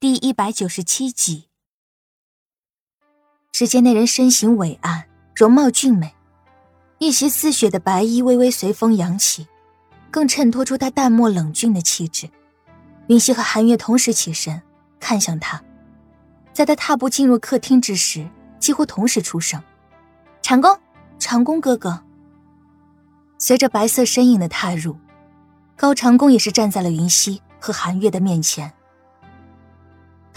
第一百九十七集。只见那人身形伟岸，容貌俊美，一袭似雪的白衣微微随风扬起，更衬托出他淡漠冷峻的气质。云溪和韩月同时起身，看向他，在他踏步进入客厅之时，几乎同时出声：“长工，长工哥哥。”随着白色身影的踏入，高长恭也是站在了云溪和韩月的面前。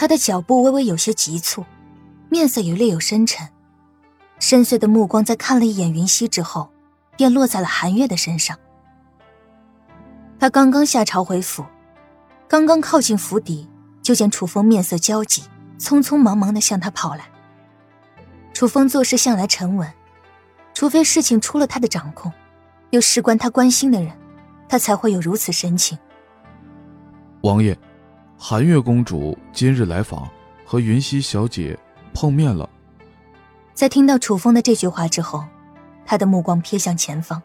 他的脚步微微有些急促，面色也略有深沉，深邃的目光在看了一眼云溪之后，便落在了韩月的身上。他刚刚下朝回府，刚刚靠近府邸，就见楚风面色焦急，匆匆忙忙的向他跑来。楚风做事向来沉稳，除非事情出了他的掌控，又事关他关心的人，他才会有如此神情。王爷。寒月公主今日来访，和云溪小姐碰面了。在听到楚风的这句话之后，他的目光瞥向前方，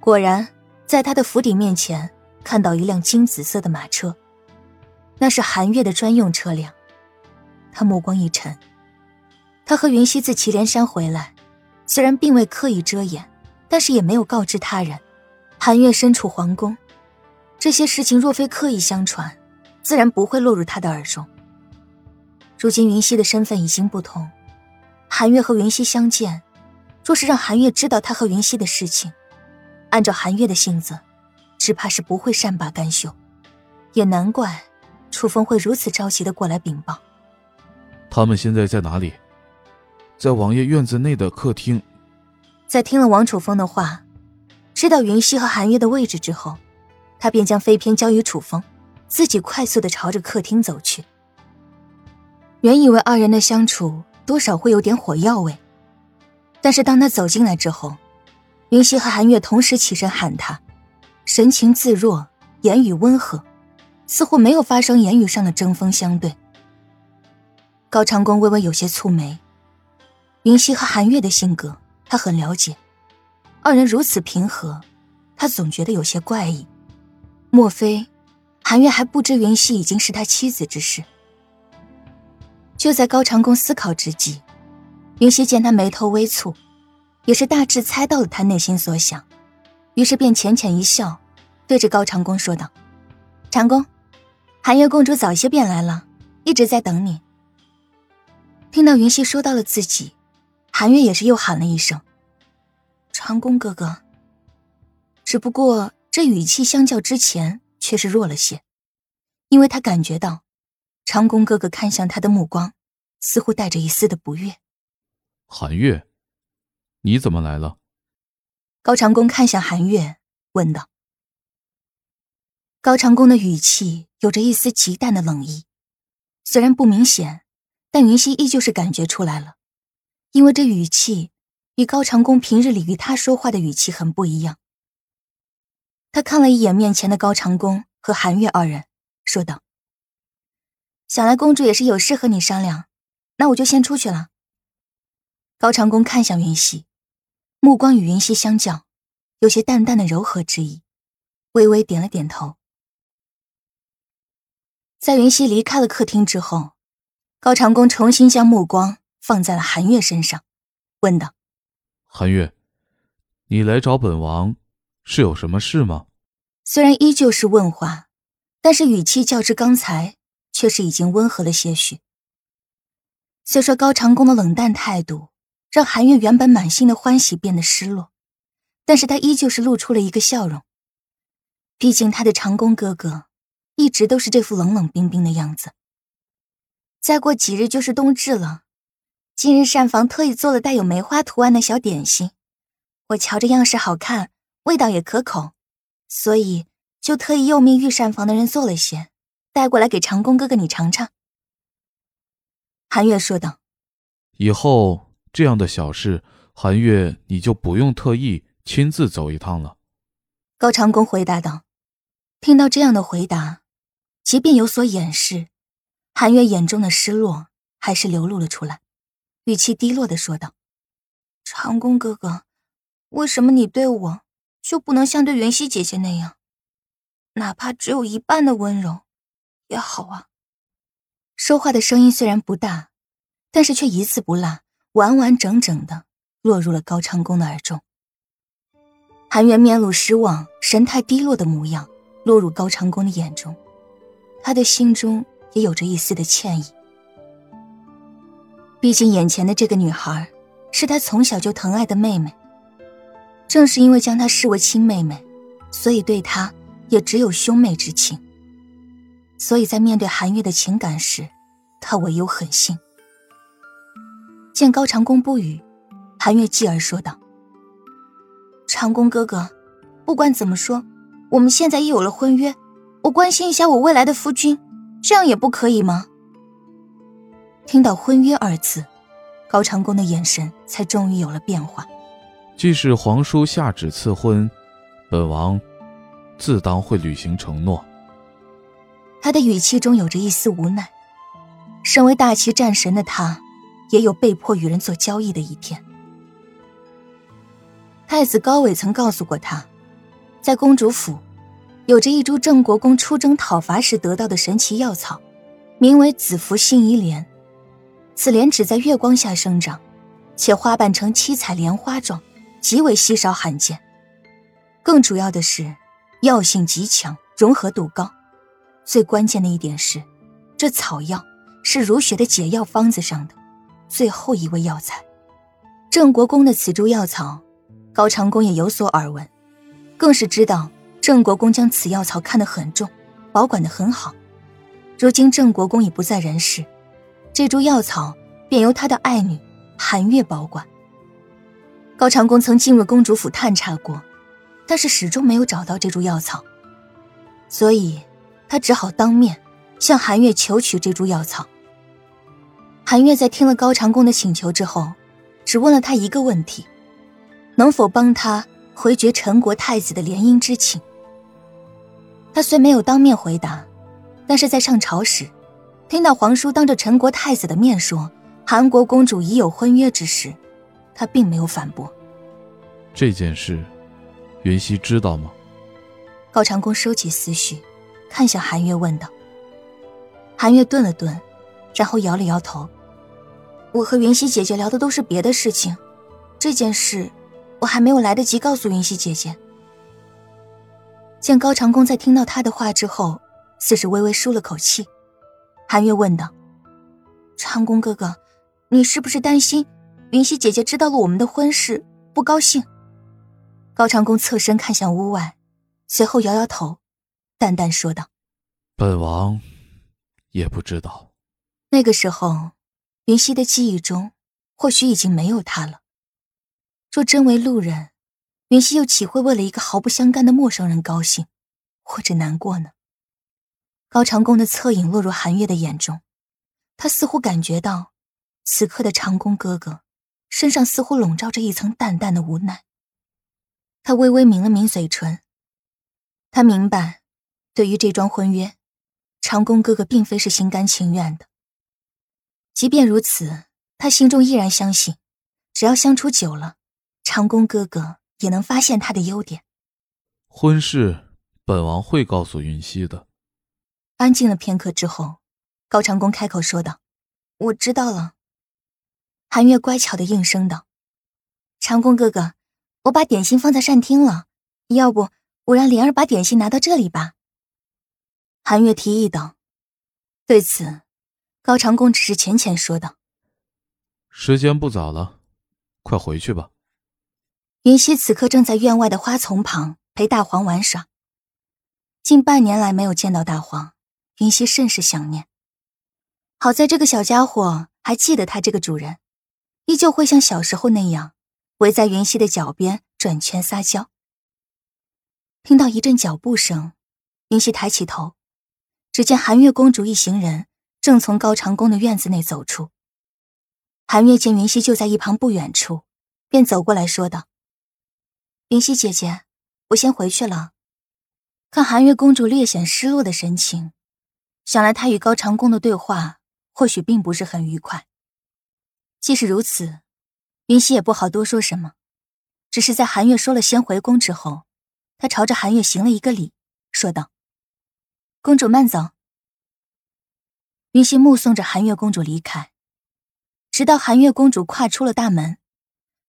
果然在他的府邸面前看到一辆金紫色的马车，那是寒月的专用车辆。他目光一沉，他和云溪自祁连山回来，虽然并未刻意遮掩，但是也没有告知他人，寒月身处皇宫，这些事情若非刻意相传。自然不会落入他的耳中。如今云溪的身份已经不同，韩月和云溪相见，若是让韩月知道他和云溪的事情，按照韩月的性子，只怕是不会善罢甘休。也难怪楚风会如此着急的过来禀报。他们现在在哪里？在王爷院子内的客厅。在听了王楚风的话，知道云溪和韩月的位置之后，他便将飞片交于楚风。自己快速的朝着客厅走去。原以为二人的相处多少会有点火药味，但是当他走进来之后，云溪和韩月同时起身喊他，神情自若，言语温和，似乎没有发生言语上的针锋相对。高长恭微微有些蹙眉，云溪和韩月的性格他很了解，二人如此平和，他总觉得有些怪异，莫非？韩月还不知云溪已经是他妻子之事。就在高长恭思考之际，云溪见他眉头微蹙，也是大致猜到了他内心所想，于是便浅浅一笑，对着高长恭说道：“长恭，寒月公主早些便来了，一直在等你。”听到云溪说到了自己，寒月也是又喊了一声：“长恭哥哥。”只不过这语气相较之前。却是弱了些，因为他感觉到长弓哥哥看向他的目光，似乎带着一丝的不悦。韩月，你怎么来了？高长恭看向韩月，问道。高长恭的语气有着一丝极淡的冷意，虽然不明显，但云溪依旧是感觉出来了，因为这语气与高长恭平日里与他说话的语气很不一样。他看了一眼面前的高长恭和韩月二人，说道：“想来公主也是有事和你商量，那我就先出去了。”高长恭看向云溪，目光与云溪相较，有些淡淡的柔和之意，微微点了点头。在云溪离开了客厅之后，高长恭重新将目光放在了韩月身上，问道：“韩月，你来找本王？”是有什么事吗？虽然依旧是问话，但是语气较之刚才，却是已经温和了些许。虽说高长恭的冷淡态度让韩月原本满心的欢喜变得失落，但是他依旧是露出了一个笑容。毕竟他的长恭哥哥一直都是这副冷冷冰冰的样子。再过几日就是冬至了，今日膳房特意做了带有梅花图案的小点心，我瞧着样式好看。味道也可口，所以就特意又命御膳房的人做了些，带过来给长工哥哥你尝尝。”韩月说道。“以后这样的小事，韩月你就不用特意亲自走一趟了。”高长恭回答道。听到这样的回答，即便有所掩饰，韩月眼中的失落还是流露了出来，语气低落的说道：“长工哥哥，为什么你对我？”就不能像对云溪姐姐那样，哪怕只有一半的温柔，也好啊。说话的声音虽然不大，但是却一字不落、完完整整的落入了高长恭的耳中。韩月面露失望、神态低落的模样落入高长恭的眼中，他的心中也有着一丝的歉意。毕竟眼前的这个女孩，是他从小就疼爱的妹妹。正是因为将她视为亲妹妹，所以对她也只有兄妹之情。所以在面对韩月的情感时，他唯有狠心。见高长恭不语，韩月继而说道：“长恭哥哥，不管怎么说，我们现在已有了婚约，我关心一下我未来的夫君，这样也不可以吗？”听到“婚约”二字，高长恭的眼神才终于有了变化。既是皇叔下旨赐婚，本王自当会履行承诺。他的语气中有着一丝无奈。身为大齐战神的他，也有被迫与人做交易的一天。太子高伟曾告诉过他，在公主府，有着一株郑国公出征讨伐时得到的神奇药草，名为紫福杏夷莲。此莲只在月光下生长，且花瓣呈七彩莲花状，极为稀少罕见。更主要的是，药性极强，融合度高。最关键的一点是，这草药是如雪的解药方子上的最后一味药材。郑国公的此株药草，高长恭也有所耳闻，更是知道郑国公将此药草看得很重，保管得很好。如今郑国公已不在人世，这株药草便由他的爱女韩月保管。高长恭曾进入公主府探查过，但是始终没有找到这株药草，所以。他只好当面向韩月求取这株药草。韩月在听了高长恭的请求之后，只问了他一个问题：能否帮他回绝陈国太子的联姻之情？他虽没有当面回答，但是在上朝时，听到皇叔当着陈国太子的面说韩国公主已有婚约之时，他并没有反驳。这件事，云溪知道吗？高长恭收起思绪。看向韩月，问道：“韩月顿了顿，然后摇了摇头。我和云溪姐姐聊的都是别的事情，这件事我还没有来得及告诉云溪姐姐。”见高长恭在听到他的话之后，似是微微舒了口气，韩月问道：“长恭哥哥，你是不是担心云溪姐姐知道了我们的婚事不高兴？”高长恭侧身看向屋外，随后摇摇头。淡淡说道：“本王也不知道。”那个时候，云溪的记忆中或许已经没有他了。若真为路人，云溪又岂会为了一个毫不相干的陌生人高兴，或者难过呢？高长恭的侧影落入韩月的眼中，他似乎感觉到，此刻的长恭哥哥身上似乎笼罩着一层淡淡的无奈。他微微抿了抿嘴唇，他明白。对于这桩婚约，长工哥哥并非是心甘情愿的。即便如此，他心中依然相信，只要相处久了，长工哥哥也能发现他的优点。婚事，本王会告诉云溪的。安静了片刻之后，高长恭开口说道：“我知道了。”韩月乖巧的应声道：“长恭哥哥，我把点心放在膳厅了，要不我让莲儿把点心拿到这里吧。”韩月提议道：“对此，高长恭只是浅浅说道：‘时间不早了，快回去吧。’”云溪此刻正在院外的花丛旁陪大黄玩耍。近半年来没有见到大黄，云溪甚是想念。好在这个小家伙还记得他这个主人，依旧会像小时候那样围在云溪的脚边转圈撒娇。听到一阵脚步声，云溪抬起头。只见韩月公主一行人正从高长宫的院子内走出。韩月见云溪就在一旁不远处，便走过来说道：“云溪姐姐，我先回去了。”看韩月公主略显失落的神情，想来她与高长恭的对话或许并不是很愉快。即使如此，云溪也不好多说什么，只是在韩月说了先回宫之后，她朝着韩月行了一个礼，说道。公主慢走。云溪目送着寒月公主离开，直到寒月公主跨出了大门，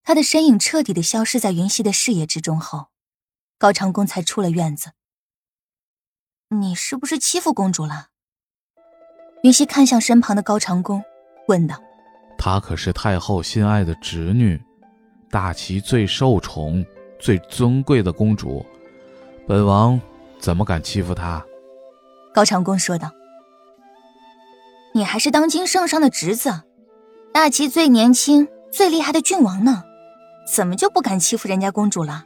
她的身影彻底的消失在云溪的视野之中后，高长恭才出了院子。你是不是欺负公主了？云溪看向身旁的高长恭，问道：“她可是太后心爱的侄女，大齐最受宠、最尊贵的公主，本王怎么敢欺负她？”高长恭说道。你还是当今圣上的侄子，大齐最年轻、最厉害的郡王呢，怎么就不敢欺负人家公主了？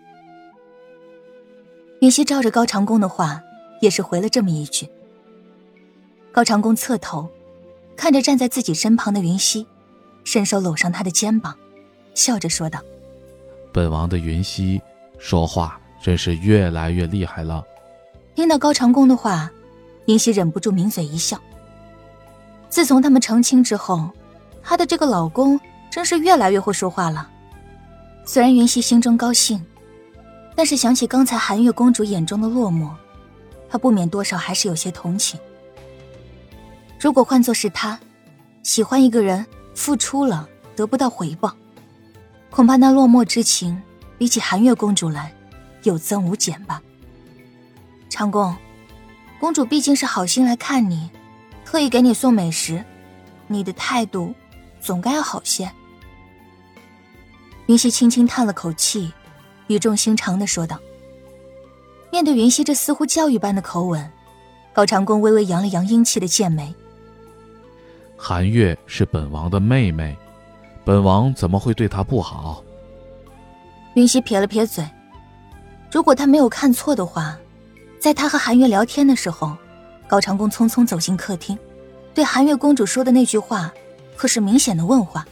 云溪照着高长恭的话，也是回了这么一句。高长恭侧头，看着站在自己身旁的云溪，伸手搂上他的肩膀，笑着说道：“本王的云溪，说话真是越来越厉害了。”听到高长恭的话，云溪忍不住抿嘴一笑。自从他们成亲之后，她的这个老公真是越来越会说话了。虽然云溪心中高兴，但是想起刚才寒月公主眼中的落寞，她不免多少还是有些同情。如果换作是她，喜欢一个人，付出了得不到回报，恐怕那落寞之情比起寒月公主来，有增无减吧。长公，公主毕竟是好心来看你。特意给你送美食，你的态度总该要好些。云溪轻轻叹了口气，语重心长的说道：“面对云溪这似乎教育般的口吻，高长恭微微扬了扬英气的剑眉。韩月是本王的妹妹，本王怎么会对她不好？”云溪撇了撇嘴，如果他没有看错的话，在他和韩月聊天的时候。高长恭匆匆走进客厅，对韩月公主说的那句话，可是明显的问话，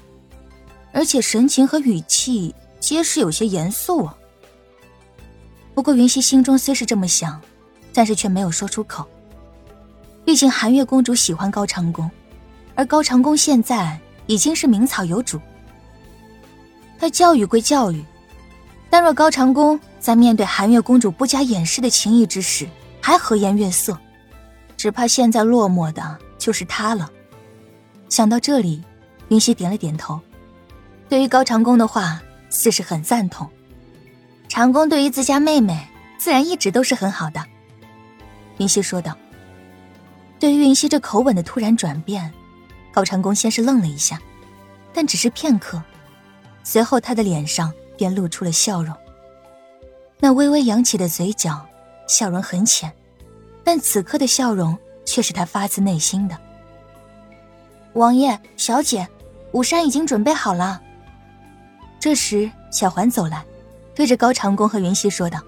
而且神情和语气皆是有些严肃啊。不过云溪心中虽是这么想，但是却没有说出口。毕竟韩月公主喜欢高长恭，而高长恭现在已经是名草有主。他教育归教育，但若高长恭在面对寒月公主不加掩饰的情谊之时，还和颜悦色。只怕现在落寞的就是他了。想到这里，云溪点了点头，对于高长恭的话，似是很赞同。长恭对于自家妹妹，自然一直都是很好的。云溪说道。对于云溪这口吻的突然转变，高长恭先是愣了一下，但只是片刻，随后他的脸上便露出了笑容。那微微扬起的嘴角，笑容很浅。但此刻的笑容却是他发自内心的。王爷、小姐，午膳已经准备好了。这时，小环走来，对着高长恭和云溪说道。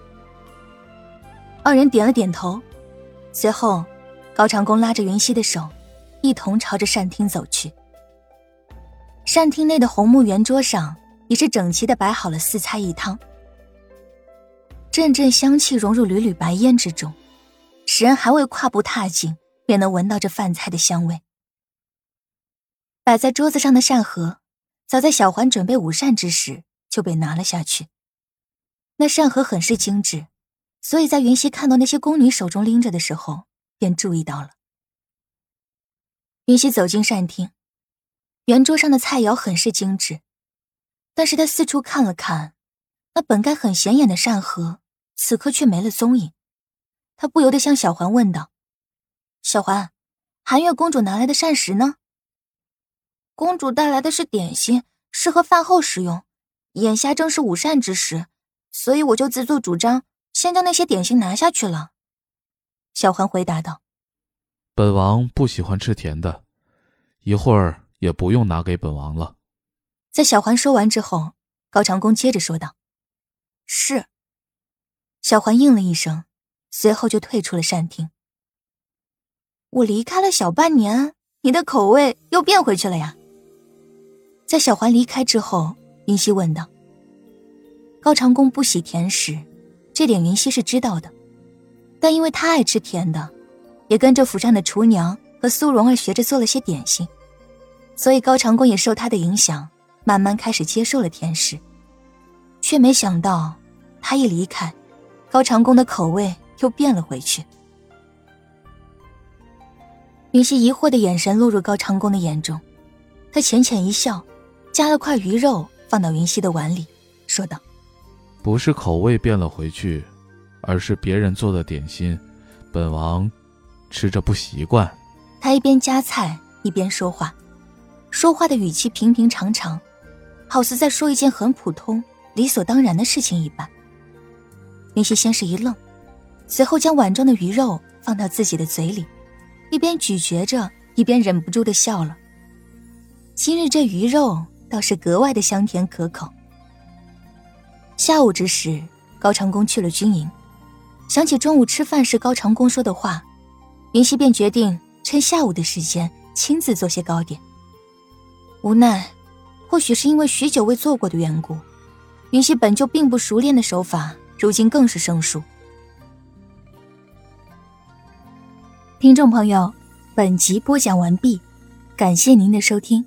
二人点了点头，随后，高长恭拉着云溪的手，一同朝着膳厅走去。膳厅内的红木圆桌上已是整齐的摆好了四菜一汤，阵阵香气融入缕缕白烟之中。使人还未跨步踏进，便能闻到这饭菜的香味。摆在桌子上的扇盒，早在小环准备午膳之时就被拿了下去。那扇盒很是精致，所以在云溪看到那些宫女手中拎着的时候，便注意到了。云溪走进膳厅，圆桌上的菜肴很是精致，但是他四处看了看，那本该很显眼的膳盒，此刻却没了踪影。他不由得向小环问道：“小环，寒月公主拿来的膳食呢？”公主带来的是点心，适合饭后食用。眼下正是午膳之时，所以我就自作主张，先将那些点心拿下去了。”小环回答道：“本王不喜欢吃甜的，一会儿也不用拿给本王了。”在小环说完之后，高长恭接着说道：“是。”小环应了一声。随后就退出了膳厅。我离开了小半年，你的口味又变回去了呀？在小环离开之后，云溪问道。高长恭不喜甜食，这点云溪是知道的，但因为他爱吃甜的，也跟着府上的厨娘和苏蓉儿学着做了些点心，所以高长恭也受他的影响，慢慢开始接受了甜食。却没想到，他一离开，高长恭的口味。又变了回去。云溪疑惑的眼神落入高长恭的眼中，他浅浅一笑，夹了块鱼肉放到云溪的碗里，说道：“不是口味变了回去，而是别人做的点心，本王吃着不习惯。”他一边夹菜一边说话，说话的语气平平常常，好似在说一件很普通、理所当然的事情一般。云溪先是一愣，随后将碗中的鱼肉放到自己的嘴里，一边咀嚼着，一边忍不住的笑了。今日这鱼肉倒是格外的香甜可口。下午之时，高长恭去了军营，想起中午吃饭时高长恭说的话，云溪便决定。趁下午的时间亲自做些糕点。无奈，或许是因为许久未做过的缘故，云溪本就并不熟练的手法，如今更是生疏。听众朋友，本集播讲完毕，感谢您的收听。